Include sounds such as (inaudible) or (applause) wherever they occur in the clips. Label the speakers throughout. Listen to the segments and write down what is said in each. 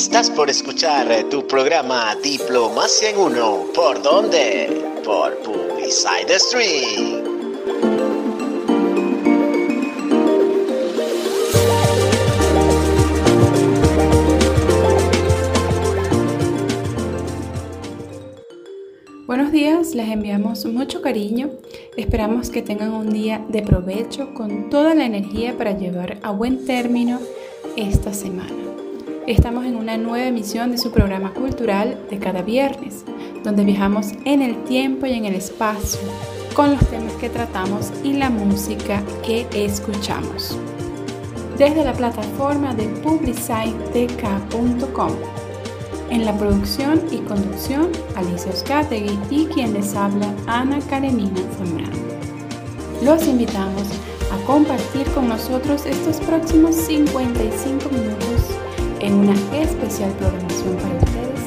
Speaker 1: Estás por escuchar tu programa Diplomacia en Uno. ¿Por dónde? Por Publicide Stream.
Speaker 2: Buenos días, les enviamos mucho cariño. Esperamos que tengan un día de provecho con toda la energía para llevar a buen término esta semana. Estamos en una nueva emisión de su programa cultural de cada viernes, donde viajamos en el tiempo y en el espacio con los temas que tratamos y la música que escuchamos. Desde la plataforma de publicitek.com en la producción y conducción, Alicia Oscategui y quien les habla, Ana Karenina Zambrano. Los invitamos a compartir con nosotros estos próximos 55 minutos en una especial programación para ustedes,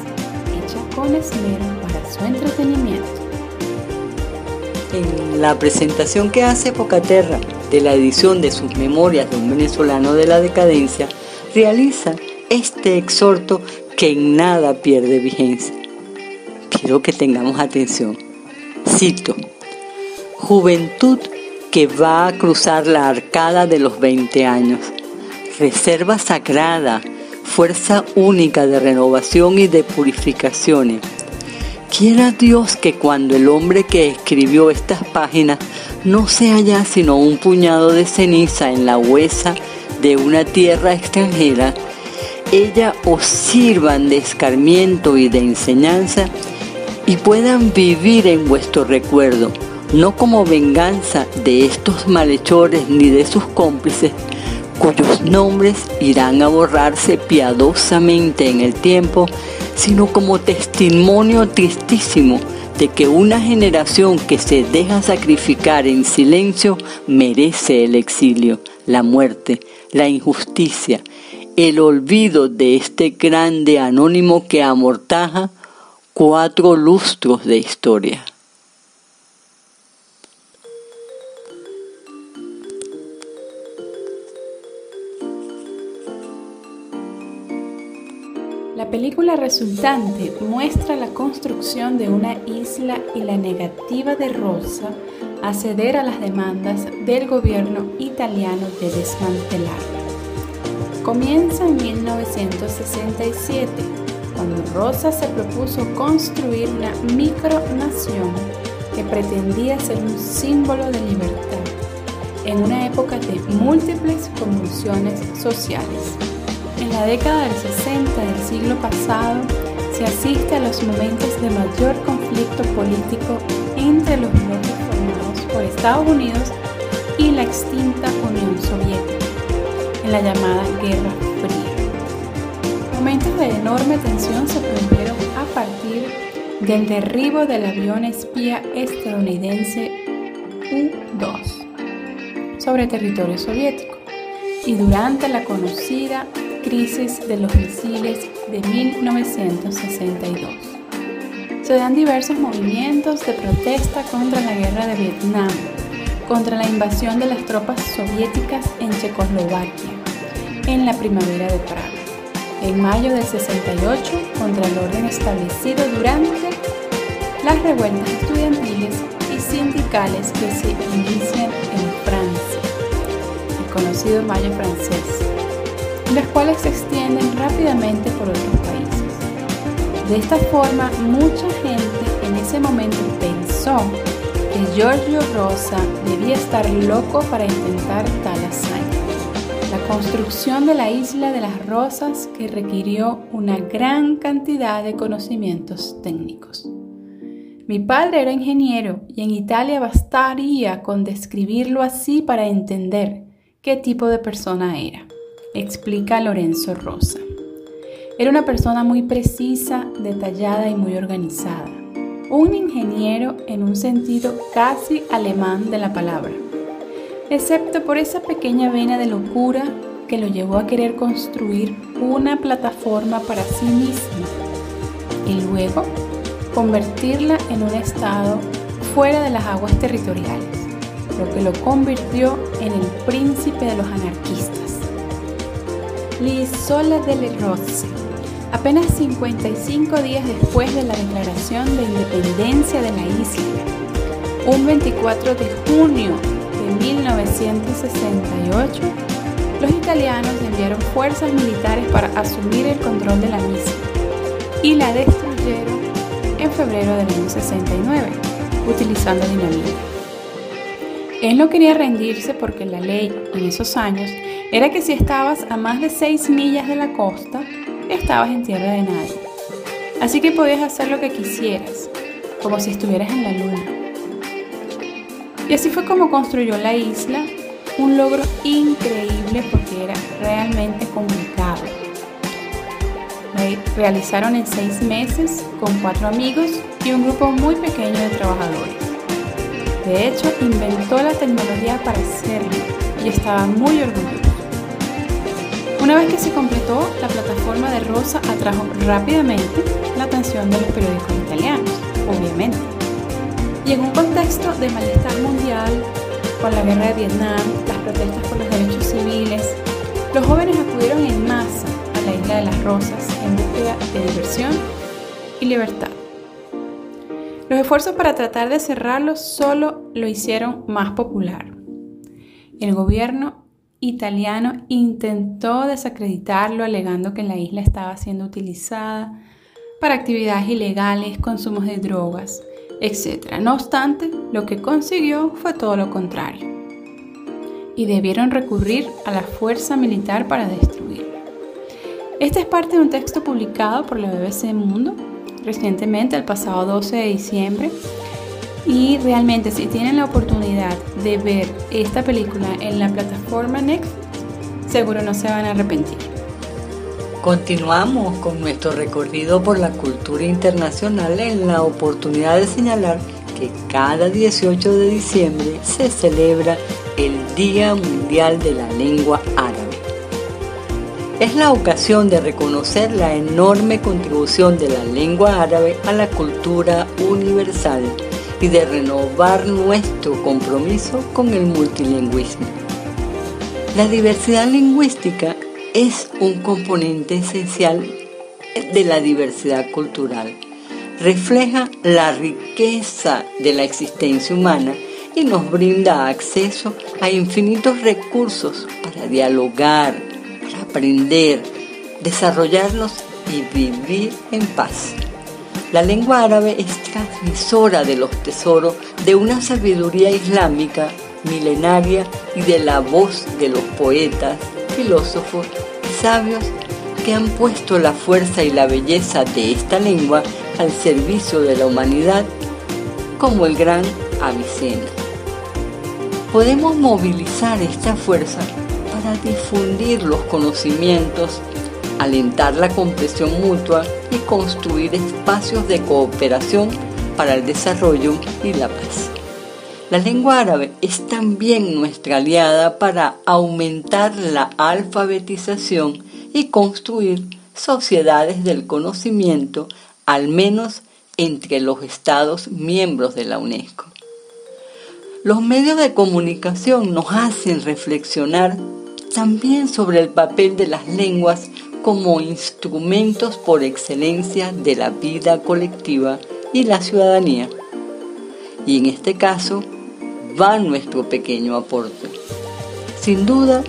Speaker 2: hecha con esmero para su entretenimiento.
Speaker 3: En la presentación que hace Pocaterra de la edición de sus memorias de un venezolano de la decadencia, realiza este exhorto que en nada pierde vigencia. Quiero que tengamos atención. Cito, Juventud que va a cruzar la arcada de los 20 años. Reserva sagrada, fuerza única de renovación y de purificaciones. Quiera Dios que cuando el hombre que escribió estas páginas no sea ya sino un puñado de ceniza en la huesa de una tierra extranjera, ella os sirvan de escarmiento y de enseñanza y puedan vivir en vuestro recuerdo, no como venganza de estos malhechores ni de sus cómplices, cuyos nombres irán a borrarse piadosamente en el tiempo, sino como testimonio tristísimo de que una generación que se deja sacrificar en silencio merece el exilio, la muerte, la injusticia, el olvido de este grande anónimo que amortaja cuatro lustros de historia.
Speaker 2: Película resultante muestra la construcción de una isla y la negativa de Rosa a ceder a las demandas del gobierno italiano de desmantelarla. Comienza en 1967, cuando Rosa se propuso construir una micronación que pretendía ser un símbolo de libertad en una época de múltiples convulsiones sociales. En la década del 60 del siglo pasado se asiste a los momentos de mayor conflicto político entre los bloques formados por Estados Unidos y la extinta Unión Soviética en la llamada Guerra Fría. Momentos de enorme tensión se produjeron a partir del derribo del avión espía estadounidense U-2 sobre territorio soviético y durante la conocida crisis de los misiles de 1962. Se dan diversos movimientos de protesta contra la guerra de Vietnam, contra la invasión de las tropas soviéticas en Checoslovaquia en la primavera de Praga. En mayo del 68, contra el orden establecido durante las revueltas estudiantiles y sindicales que se inician en Francia, el conocido Mayo francés, las cuales se extienden rápidamente por otros países. De esta forma, mucha gente en ese momento pensó que Giorgio Rosa debía estar loco para intentar tal hazaña. La construcción de la isla de las Rosas que requirió una gran cantidad de conocimientos técnicos. Mi padre era ingeniero y en Italia bastaría con describirlo así para entender qué tipo de persona era, explica Lorenzo Rosa. Era una persona muy precisa, detallada y muy organizada. Un ingeniero en un sentido casi alemán de la palabra excepto por esa pequeña vena de locura que lo llevó a querer construir una plataforma para sí mismo y luego convertirla en un estado fuera de las aguas territoriales, lo que lo convirtió en el príncipe de los anarquistas. L'isola delle Rose apenas 55 días después de la declaración de independencia de la isla, un 24 de junio de 1968, los italianos enviaron fuerzas militares para asumir el control de la misma y la destruyeron en febrero del año 69, utilizando dinamita. Él no quería rendirse porque la ley en esos años era que si estabas a más de 6 millas de la costa, estabas en tierra de nadie. Así que podías hacer lo que quisieras, como si estuvieras en la luna. Y así fue como construyó la isla, un logro increíble porque era realmente complicado. La realizaron en seis meses con cuatro amigos y un grupo muy pequeño de trabajadores. De hecho, inventó la tecnología para hacerlo y estaba muy orgulloso. Una vez que se completó, la plataforma de Rosa atrajo rápidamente la atención de los periódicos italianos, obviamente. Y en un contexto de malestar mundial, con la guerra de Vietnam, las protestas por los derechos civiles, los jóvenes acudieron en masa a la isla de las Rosas en búsqueda de diversión y libertad. Esfuerzos para tratar de cerrarlo solo lo hicieron más popular. El gobierno italiano intentó desacreditarlo alegando que la isla estaba siendo utilizada para actividades ilegales, consumos de drogas, etc. No obstante, lo que consiguió fue todo lo contrario. Y debieron recurrir a la fuerza militar para destruirlo. Este es parte de un texto publicado por la BBC Mundo recientemente, el pasado 12 de diciembre, y realmente si tienen la oportunidad de ver esta película en la plataforma Netflix, seguro no se van a arrepentir.
Speaker 3: Continuamos con nuestro recorrido por la cultura internacional en la oportunidad de señalar que cada 18 de diciembre se celebra el Día Mundial de la Lengua Árabe. Es la ocasión de reconocer la enorme contribución de la lengua árabe a la cultura universal y de renovar nuestro compromiso con el multilingüismo. La diversidad lingüística es un componente esencial de la diversidad cultural. Refleja la riqueza de la existencia humana y nos brinda acceso a infinitos recursos para dialogar, aprender, desarrollarnos y vivir en paz. La lengua árabe es transmisora de los tesoros de una sabiduría islámica milenaria y de la voz de los poetas, filósofos sabios que han puesto la fuerza y la belleza de esta lengua al servicio de la humanidad, como el gran Avicena. Podemos movilizar esta fuerza para difundir los conocimientos alentar la comprensión mutua y construir espacios de cooperación para el desarrollo y la paz. La lengua árabe es también nuestra aliada para aumentar la alfabetización y construir sociedades del conocimiento, al menos entre los Estados miembros de la UNESCO. Los medios de comunicación nos hacen reflexionar también sobre el papel de las lenguas como instrumentos por excelencia de la vida colectiva y la ciudadanía. Y en este caso va nuestro pequeño aporte. Sin duda,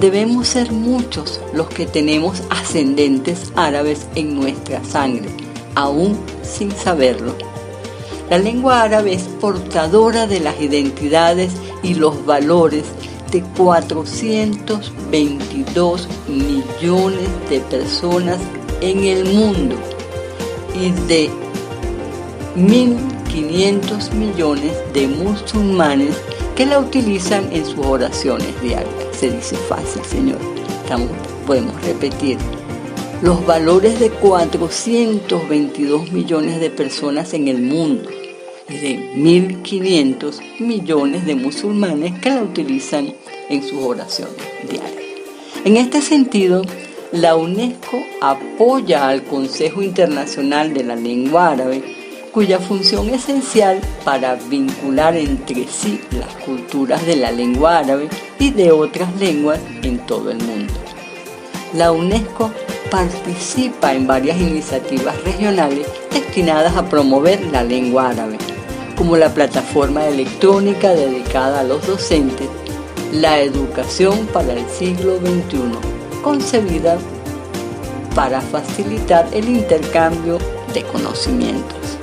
Speaker 3: debemos ser muchos los que tenemos ascendentes árabes en nuestra sangre, aún sin saberlo. La lengua árabe es portadora de las identidades y los valores de 422 millones de personas en el mundo y de 1.500 millones de musulmanes que la utilizan en sus oraciones diarias. Se dice fácil, Señor. podemos repetir. Los valores de 422 millones de personas en el mundo y de 1.500 millones de musulmanes que la utilizan en sus oraciones diarias. En este sentido, la UNESCO apoya al Consejo Internacional de la Lengua Árabe, cuya función esencial para vincular entre sí las culturas de la lengua árabe y de otras lenguas en todo el mundo. la UNESCO participa en varias iniciativas regionales destinadas a promover la lengua árabe, como la plataforma electrónica dedicada a los docentes, la educación para el siglo XXI, concebida para facilitar el intercambio de conocimientos.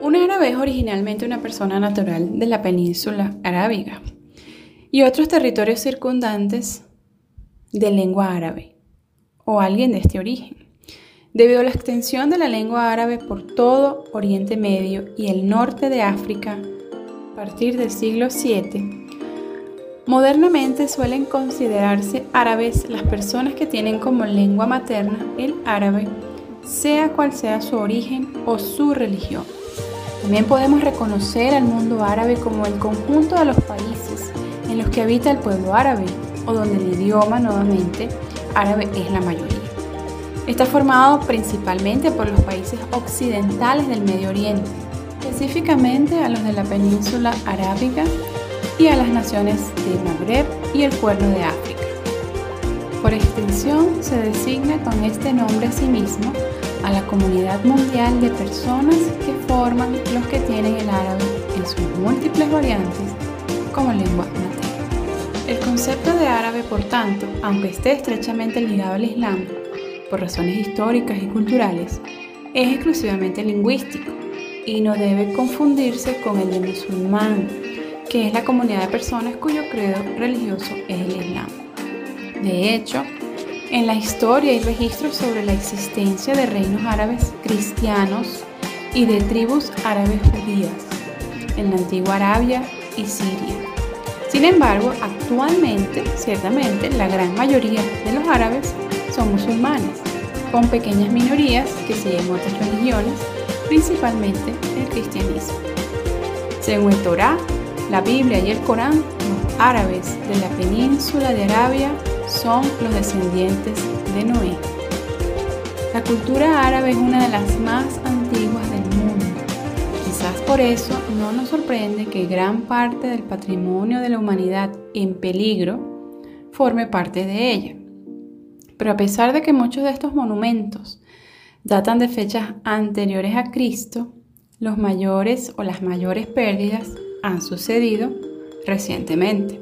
Speaker 2: Un árabe es originalmente una persona natural de la península arábiga y otros territorios circundantes de lengua árabe o alguien de este origen. Debido a la extensión de la lengua árabe por todo Oriente Medio y el norte de África a partir del siglo VII, modernamente suelen considerarse árabes las personas que tienen como lengua materna el árabe, sea cual sea su origen o su religión. También podemos reconocer al mundo árabe como el conjunto de los países en los que habita el pueblo árabe o donde el idioma nuevamente árabe es la mayoría. Está formado principalmente por los países occidentales del Medio Oriente, específicamente a los de la península arábiga y a las naciones de Magreb y el Cuerno de África. Por extensión, se designa con este nombre a sí mismo a la comunidad mundial de personas que forman los que tienen el árabe en sus múltiples variantes como lengua materna. El concepto de árabe, por tanto, aunque esté estrechamente ligado al Islam, por razones históricas y culturales, es exclusivamente lingüístico y no debe confundirse con el de musulmán, que es la comunidad de personas cuyo credo religioso es el Islam. De hecho, en la historia hay registros sobre la existencia de reinos árabes cristianos y de tribus árabes judías en la antigua Arabia y Siria. Sin embargo, actualmente, ciertamente, la gran mayoría de los árabes son musulmanes, con pequeñas minorías que siguen otras religiones, principalmente el cristianismo. Según el Torá, la Biblia y el Corán, los árabes de la península de Arabia son los descendientes de Noé. La cultura árabe es una de las más antiguas por eso no nos sorprende que gran parte del patrimonio de la humanidad en peligro forme parte de ella. Pero a pesar de que muchos de estos monumentos datan de fechas anteriores a Cristo, los mayores o las mayores pérdidas han sucedido recientemente.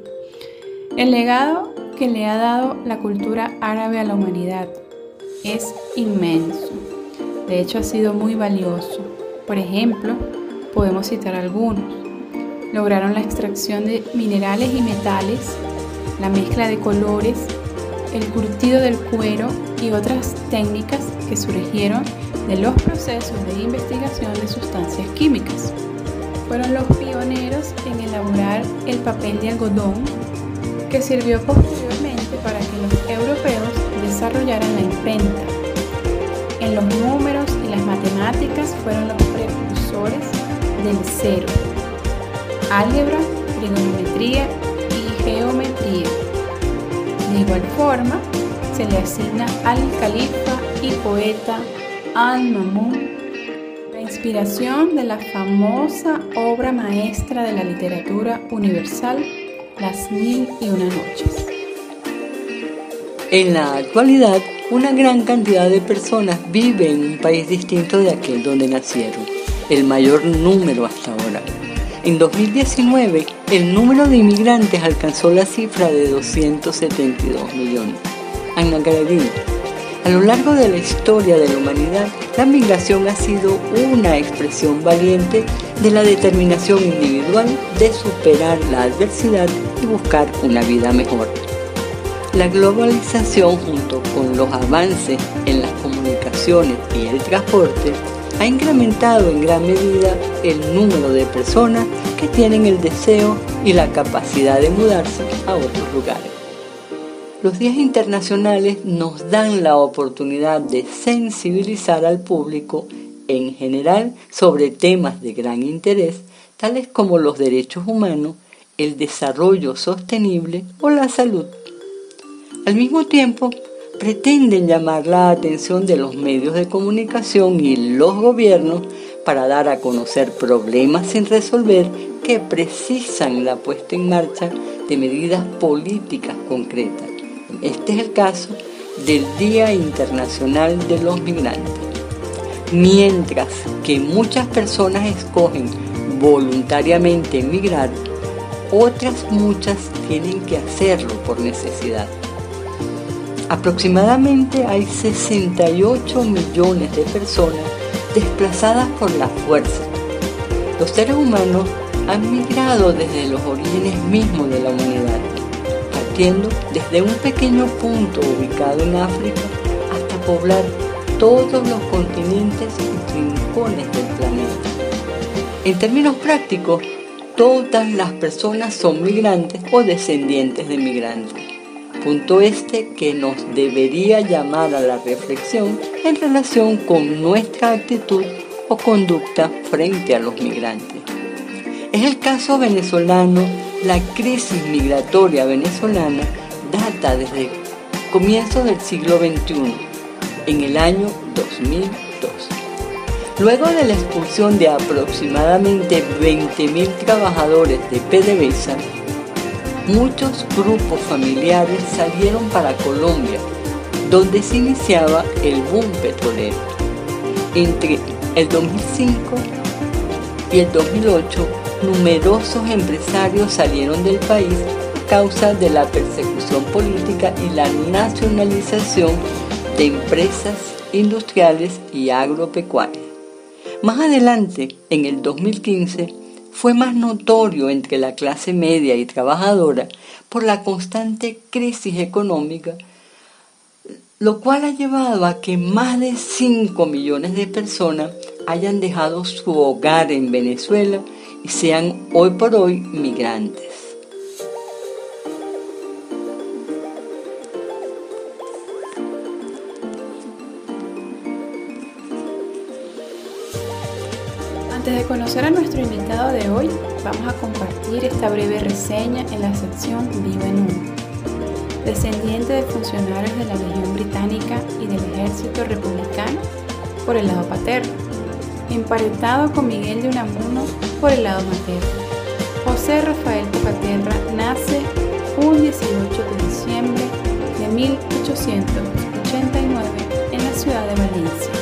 Speaker 2: El legado que le ha dado la cultura árabe a la humanidad es inmenso. De hecho, ha sido muy valioso. Por ejemplo, podemos citar algunos. Lograron la extracción de minerales y metales, la mezcla de colores, el curtido del cuero y otras técnicas que surgieron de los procesos de investigación de sustancias químicas. Fueron los pioneros en elaborar el papel de algodón que sirvió posteriormente para que los europeos desarrollaran la imprenta. En los números y las matemáticas fueron los precursores del cero, álgebra, trigonometría y geometría. De igual forma, se le asigna al califa y poeta Al-Mamun la inspiración de la famosa obra maestra de la literatura universal, Las Mil y Una Noches.
Speaker 3: En la actualidad, una gran cantidad de personas vive en un país distinto de aquel donde nacieron, el mayor número hasta ahora. En 2019, el número de inmigrantes alcanzó la cifra de 272 millones. Ana Carolina, a lo largo de la historia de la humanidad, la migración ha sido una expresión valiente de la determinación individual de superar la adversidad y buscar una vida mejor. La globalización junto con los avances en las comunicaciones y el transporte ha incrementado en gran medida el número de personas que tienen el deseo y la capacidad de mudarse a otros lugares. Los días internacionales nos dan la oportunidad de sensibilizar al público en general sobre temas de gran interés, tales como los derechos humanos, el desarrollo sostenible o la salud. Al mismo tiempo, pretenden llamar la atención de los medios de comunicación y los gobiernos para dar a conocer problemas sin resolver que precisan la puesta en marcha de medidas políticas concretas. Este es el caso del Día Internacional de los Migrantes. Mientras que muchas personas escogen voluntariamente emigrar, otras muchas tienen que hacerlo por necesidad. Aproximadamente hay 68 millones de personas desplazadas por la fuerza. Los seres humanos han migrado desde los orígenes mismos de la humanidad, partiendo desde un pequeño punto ubicado en África hasta poblar todos los continentes y rincones del planeta. En términos prácticos, todas las personas son migrantes o descendientes de migrantes. Punto este que nos debería llamar a la reflexión en relación con nuestra actitud o conducta frente a los migrantes. Es el caso venezolano, la crisis migratoria venezolana data desde comienzos del siglo XXI, en el año 2002. Luego de la expulsión de aproximadamente 20.000 trabajadores de PDVSA, muchos grupos familiares salieron para Colombia, donde se iniciaba el boom petrolero. Entre el 2005 y el 2008, numerosos empresarios salieron del país a causa de la persecución política y la nacionalización de empresas industriales y agropecuarias. Más adelante, en el 2015, fue más notorio entre la clase media y trabajadora por la constante crisis económica, lo cual ha llevado a que más de 5 millones de personas hayan dejado su hogar en Venezuela y sean hoy por hoy migrantes.
Speaker 2: Conocer a nuestro invitado de hoy, vamos a compartir esta breve reseña en la sección Vivo en Uno. Descendiente de funcionarios de la Legión Británica y del Ejército Republicano por el lado paterno, emparentado con Miguel de Unamuno por el lado materno. José Rafael Paterra nace un 18 de diciembre de 1889 en la ciudad de Valencia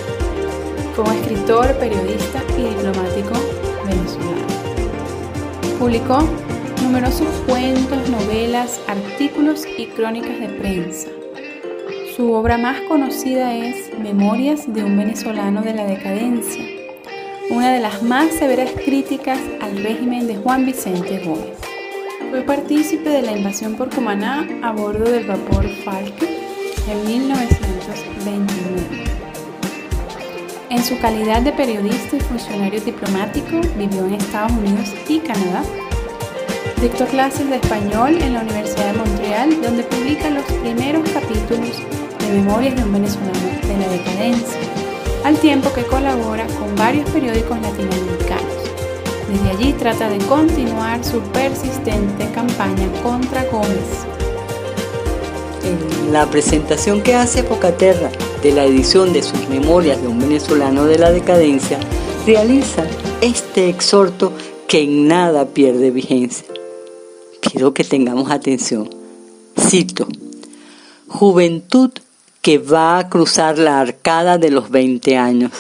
Speaker 2: como escritor, periodista y diplomático venezolano. Publicó numerosos cuentos, novelas, artículos y crónicas de prensa. Su obra más conocida es Memorias de un venezolano de la decadencia, una de las más severas críticas al régimen de Juan Vicente Gómez. Fue partícipe de la invasión por Cumaná a bordo del vapor Falke en 1929. En su calidad de periodista y funcionario diplomático, vivió en Estados Unidos y Canadá. Dictó clases de español en la Universidad de Montreal, donde publica los primeros capítulos de Memorias de un venezolano de la decadencia, al tiempo que colabora con varios periódicos latinoamericanos. Desde allí trata de continuar su persistente campaña contra Gómez.
Speaker 3: La presentación que hace Pocaterra de la edición de sus memorias de un venezolano de la decadencia, realiza este exhorto que en nada pierde vigencia. Quiero que tengamos atención. Cito, Juventud que va a cruzar la arcada de los 20 años,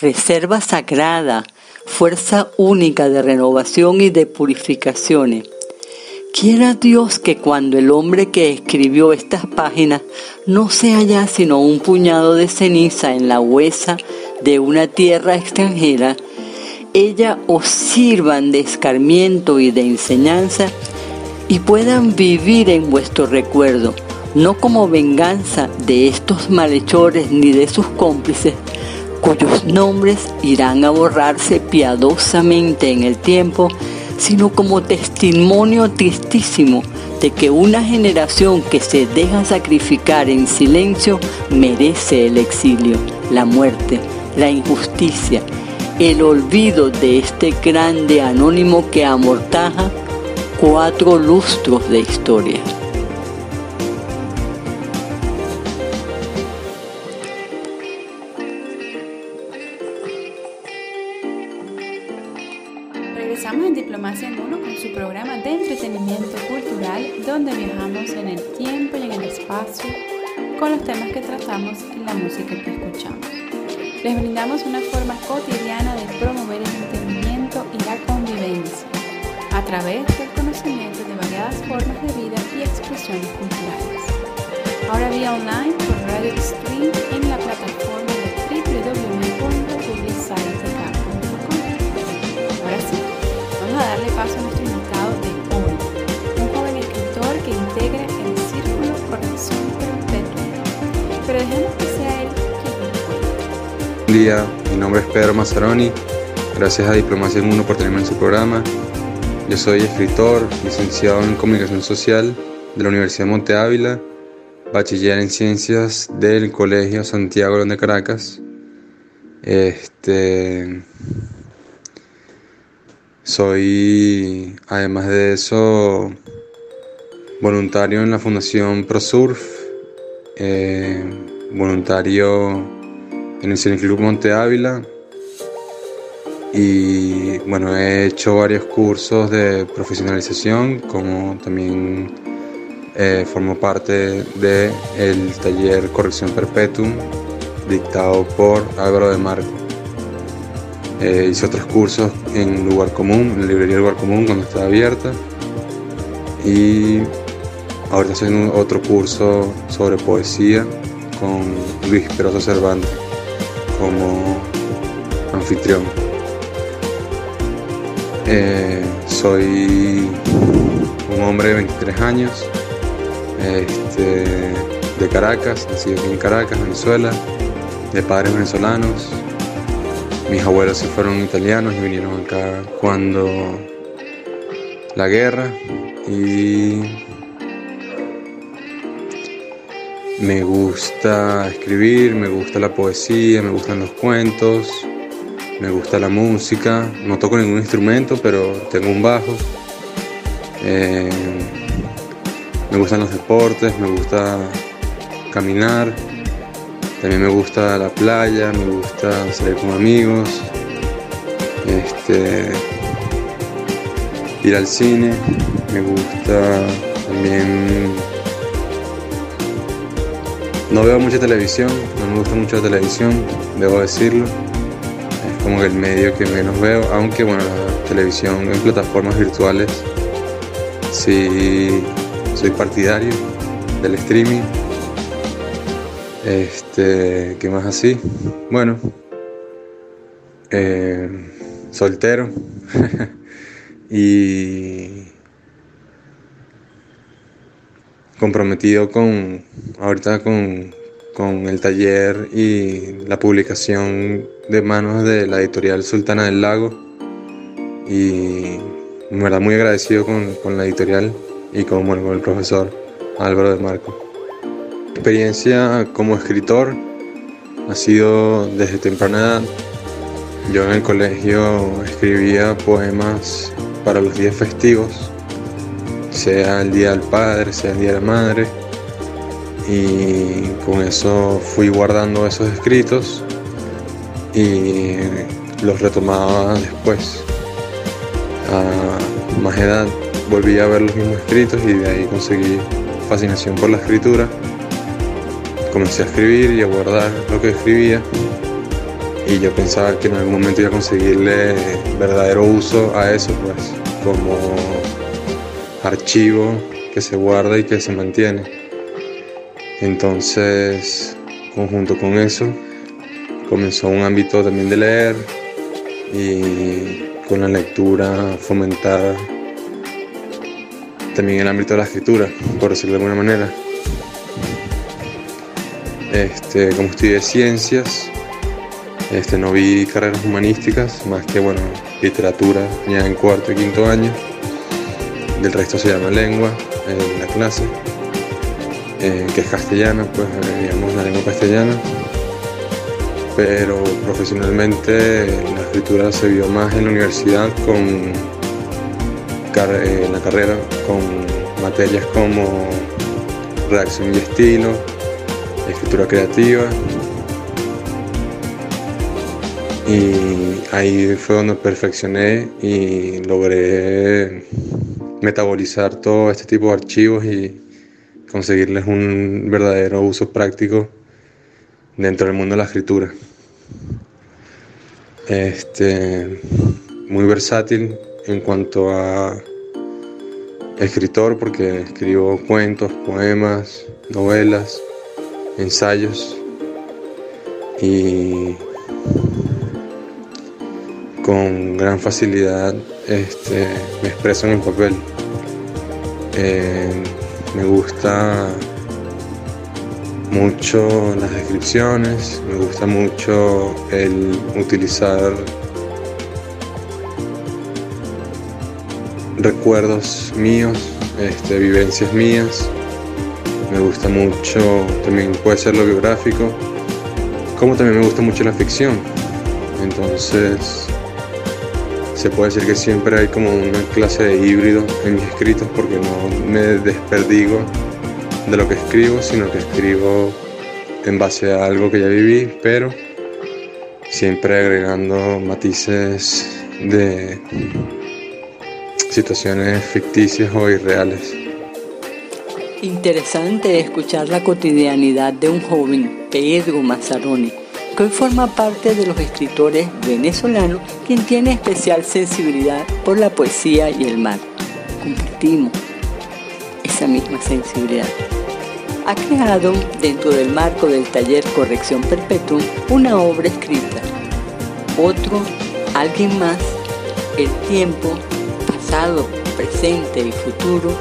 Speaker 3: reserva sagrada, fuerza única de renovación y de purificaciones Quiera Dios que cuando el hombre que escribió estas páginas no sea ya sino un puñado de ceniza en la huesa de una tierra extranjera, ella os sirvan de escarmiento y de enseñanza y puedan vivir en vuestro recuerdo, no como venganza de estos malhechores ni de sus cómplices, cuyos nombres irán a borrarse piadosamente en el tiempo sino como testimonio tristísimo de que una generación que se deja sacrificar en silencio merece el exilio, la muerte, la injusticia, el olvido de este grande anónimo que amortaja cuatro lustros de historia.
Speaker 2: Variadas formas de vida y expresiones culturales. Ahora vía online por Radio Stream en la plataforma de www.publicitec.com. Ahora sí, vamos a darle paso a nuestro invitado de hoy, un joven escritor que integra el Círculo Conexión Perpetua. Pero dejemos que sea él quien nos cuente.
Speaker 4: Buen día, mi nombre es Pedro Mazzaroni. Gracias a Diplomacia en Uno por tenerme en su programa. Yo soy escritor, licenciado en Comunicación Social de la Universidad de Monte Ávila, bachiller en Ciencias del Colegio Santiago de Caracas. Este, soy, además de eso, voluntario en la Fundación ProSurf, eh, voluntario en el Cineclub Monte Ávila y bueno, he hecho varios cursos de profesionalización, como también eh, formo parte del taller Corrección Perpetuum, dictado por Álvaro de Marco. Eh, hice otros cursos en Lugar Común, en la librería Lugar Común cuando estaba abierta. Y ahorita estoy haciendo otro curso sobre poesía con Luis Peroso Cervantes como anfitrión. Eh, soy un hombre de 23 años, este, de Caracas, nacido aquí en Caracas, Venezuela, de padres venezolanos. Mis abuelos se fueron italianos y vinieron acá cuando la guerra y me gusta escribir, me gusta la poesía, me gustan los cuentos, me gusta la música, no toco ningún instrumento, pero tengo un bajo. Eh, me gustan los deportes, me gusta caminar, también me gusta la playa, me gusta salir con amigos, este, ir al cine, me gusta también... No veo mucha televisión, no me gusta mucho la televisión, debo decirlo como el medio que menos veo, aunque bueno, la televisión en plataformas virtuales sí soy partidario del streaming. Este, ¿qué más así? Bueno, eh, soltero (laughs) y comprometido con ahorita con con el taller y la publicación de manos de la editorial Sultana del Lago. Y me verdad muy agradecido con, la editorial y con, con el profesor Álvaro de Marco. Mi experiencia como escritor ha sido desde temprana edad. Yo en el colegio escribía poemas para los días festivos, sea el Día del Padre, sea el Día de la Madre y con eso fui guardando esos escritos y los retomaba después. A más edad volví a ver los mismos escritos y de ahí conseguí fascinación por la escritura. Comencé a escribir y a guardar lo que escribía y yo pensaba que en algún momento iba a conseguirle verdadero uso a eso, pues como archivo que se guarda y que se mantiene. Entonces, conjunto con eso, comenzó un ámbito también de leer y con la lectura fomentar también el ámbito de la escritura, por decirlo de alguna manera. Este, como estudié ciencias, este, no vi carreras humanísticas, más que bueno, literatura ya en cuarto y quinto año. Del resto se llama lengua en la clase. Eh, que es castellana, pues eh, digamos la lengua castellana, pero profesionalmente la escritura se vio más en la universidad con eh, la carrera, con materias como redacción y estilo, escritura creativa. Y ahí fue donde perfeccioné y logré metabolizar todo este tipo de archivos y conseguirles un verdadero uso práctico dentro del mundo de la escritura. Este, muy versátil en cuanto a escritor porque escribo cuentos, poemas, novelas, ensayos y con gran facilidad este, me expreso en el papel. Eh, me gusta mucho las descripciones, me gusta mucho el utilizar recuerdos míos, este, vivencias mías. Me gusta mucho, también puede ser lo biográfico, como también me gusta mucho la ficción. Entonces, se puede decir que siempre hay como una clase de híbrido en mis escritos porque no me desperdigo de lo que escribo, sino que escribo en base a algo que ya viví, pero siempre agregando matices de situaciones ficticias o irreales.
Speaker 3: Interesante escuchar la cotidianidad de un joven, Pedro Mazzaroni, que hoy forma parte de los escritores venezolanos, quien tiene especial sensibilidad por la poesía y el mar. Compartimos esa misma sensibilidad. Ha creado, dentro del marco del taller Corrección Perpetua, una obra escrita. Otro, alguien más, el tiempo, pasado, presente y futuro,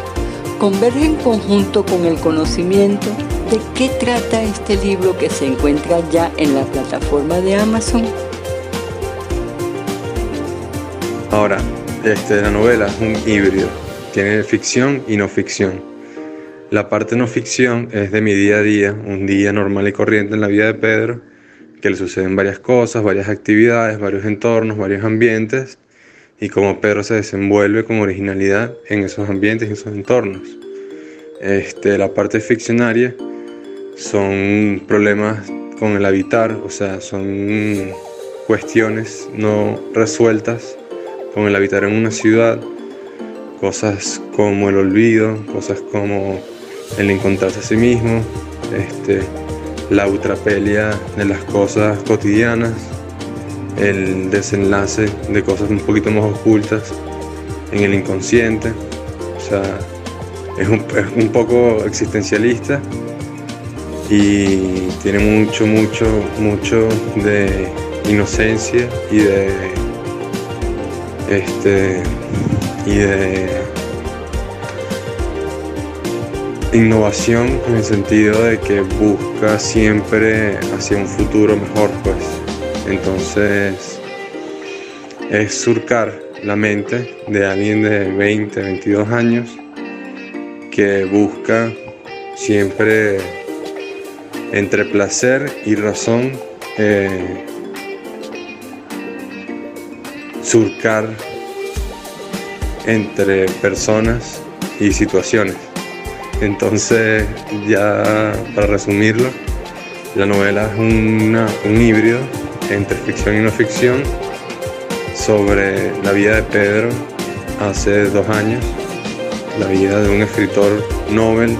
Speaker 3: converge en conjunto con el conocimiento ¿De qué trata este libro que se encuentra ya en la plataforma de Amazon?
Speaker 4: Ahora, este, la novela es un híbrido, tiene ficción y no ficción. La parte no ficción es de mi día a día, un día normal y corriente en la vida de Pedro, que le suceden varias cosas, varias actividades, varios entornos, varios ambientes, y cómo Pedro se desenvuelve con originalidad en esos ambientes y esos entornos. Este, la parte ficcionaria son problemas con el habitar, o sea, son cuestiones no resueltas con el habitar en una ciudad, cosas como el olvido, cosas como el encontrarse a sí mismo, este, la utrapelia de las cosas cotidianas, el desenlace de cosas un poquito más ocultas en el inconsciente, o sea, es un, es un poco existencialista y tiene mucho, mucho, mucho de inocencia y de este y de innovación en el sentido de que busca siempre hacia un futuro mejor pues. Entonces es surcar la mente de alguien de 20, 22 años que busca siempre entre placer y razón eh, surcar entre personas y situaciones. Entonces, ya para resumirlo, la novela es un híbrido entre ficción y no ficción sobre la vida de Pedro hace dos años, la vida de un escritor Nobel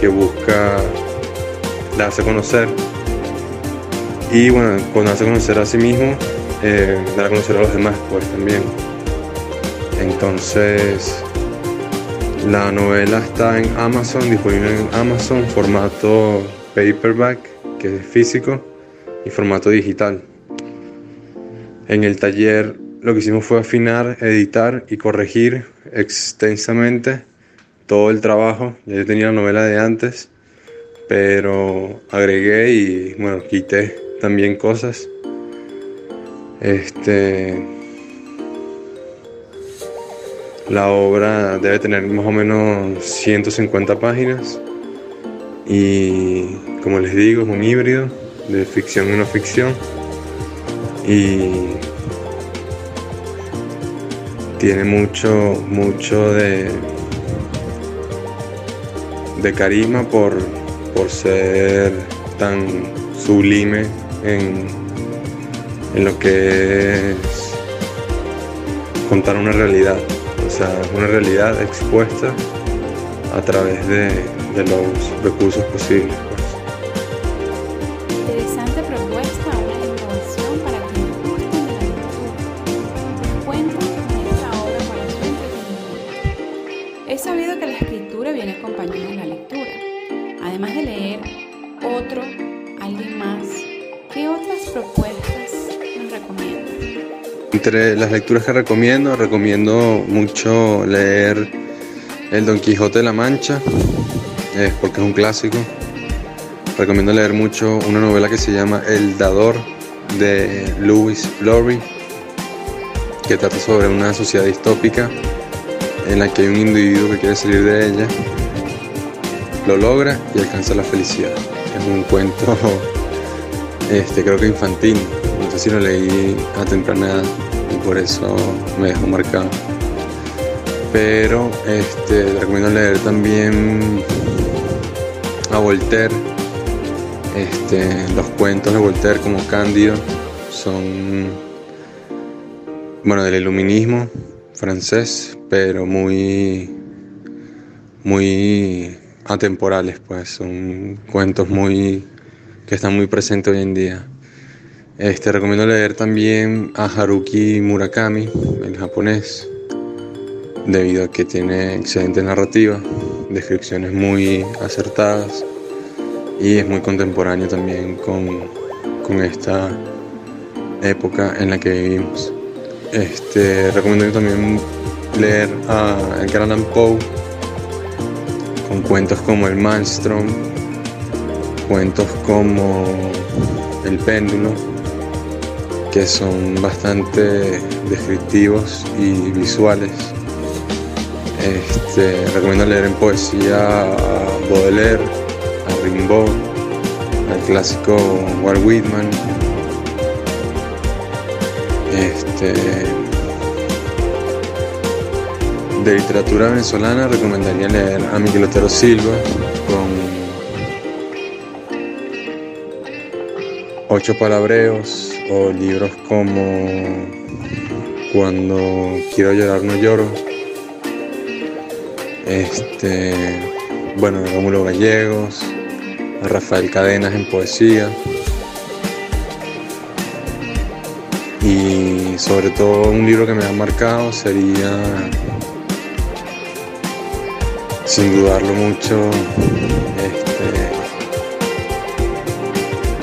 Speaker 4: que busca darse a conocer y bueno, cuando hace conocer a sí mismo, eh, dar a conocer a los demás pues también. Entonces, la novela está en Amazon, disponible en Amazon, formato paperback, que es físico, y formato digital. En el taller lo que hicimos fue afinar, editar y corregir extensamente todo el trabajo. Ya yo tenía la novela de antes pero agregué y bueno, quité también cosas. Este la obra debe tener más o menos 150 páginas y como les digo es un híbrido de ficción y no ficción y tiene mucho mucho de de carisma por por ser tan sublime en, en lo que es contar una realidad, sea, una realidad expuesta a través de, de los recursos posibles. Entre las lecturas que recomiendo, recomiendo mucho leer El Don Quijote de la Mancha, porque es un clásico. Recomiendo leer mucho una novela que se llama El Dador de Louis Lowry, que trata sobre una sociedad distópica en la que hay un individuo que quiere salir de ella, lo logra y alcanza la felicidad. Es un cuento, (laughs) este, creo que infantil, si lo leí a temprana edad por eso me dejó marcado. Pero este, recomiendo leer también a Voltaire. Este, los cuentos de Voltaire como Cándido son, bueno, del iluminismo francés, pero muy, muy atemporales, pues son cuentos muy que están muy presentes hoy en día. Este, recomiendo leer también a Haruki Murakami, el japonés, debido a que tiene excelente narrativa, descripciones muy acertadas y es muy contemporáneo también con, esta época en la que vivimos. Este, recomiendo también leer a Edgar Allan Poe con cuentos como El Maelstrom, cuentos como El Péndulo que son bastante descriptivos y visuales. Este, recomiendo leer en poesía a Baudelaire, a Rimbaud, al clásico Walt Whitman. Este, de literatura venezolana recomendaría leer a Miguel Otero Silva con Ocho Palabreos, o libros como Cuando quiero llorar no lloro. Este, bueno, de Rómulo Gallegos, Rafael Cadenas en poesía. Y sobre todo un libro que me ha marcado sería, sin dudarlo mucho,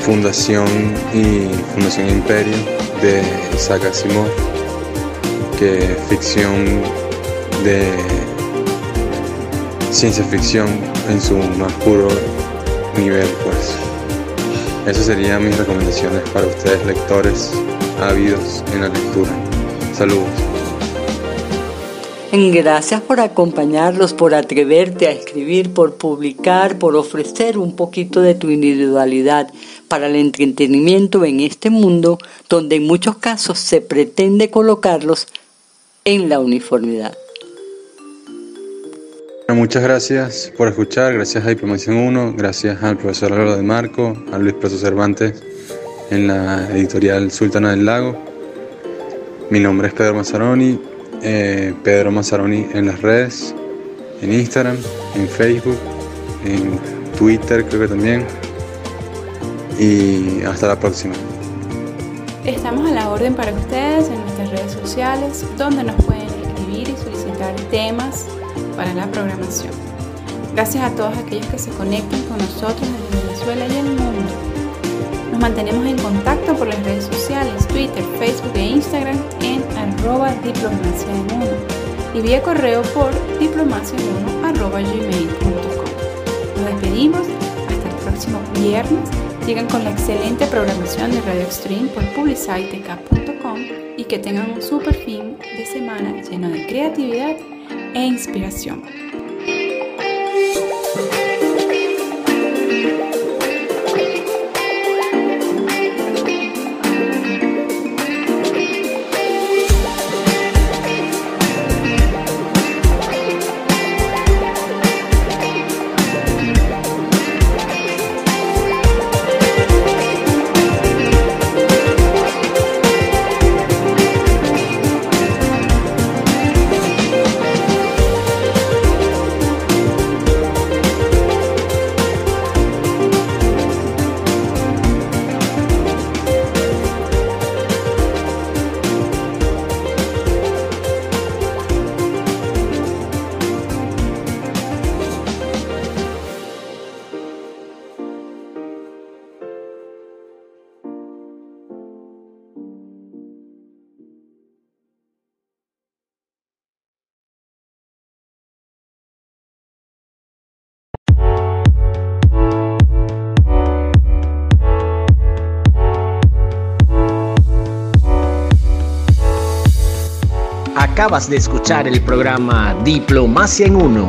Speaker 4: Fundación y Fundación Imperio de Isaac Asimov, que es ficción de ciencia ficción en su más puro nivel, pues. Esas serían mis recomendaciones para ustedes lectores ávidos en la lectura. Saludos.
Speaker 3: Gracias por acompañarlos, por atreverte a escribir, por publicar, por ofrecer un poquito de tu individualidad para el entretenimiento en este mundo donde en muchos casos se pretende colocarlos en la uniformidad.
Speaker 4: Muchas gracias por escuchar, gracias a Diplomación 1, gracias al profesor Álvaro de Marco, a Luis Preso Cervantes en la editorial Sultana del Lago. Mi nombre es Pedro Mazzaroni, eh, Pedro Mazzaroni en las redes, en Instagram, en Facebook, en Twitter creo que también y hasta la próxima.
Speaker 2: Estamos a la orden para ustedes en nuestras redes sociales, donde nos pueden escribir y solicitar temas para la programación. Gracias a todos aquellos que se conectan con nosotros desde Venezuela y el mundo. Nos mantenemos en contacto por las redes sociales, Twitter, Facebook e Instagram en arroba diplomacia en uno y vía correo por diplomacia arroba gmail.com. Nos despedimos hasta el próximo viernes Sigan con la excelente programación de Radio Extreme por publicitec.com y que tengan un super fin de semana lleno de creatividad e inspiración.
Speaker 1: Acabas de escuchar el programa Diplomacia en Uno.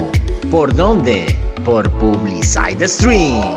Speaker 1: ¿Por dónde? Por Publicide Stream.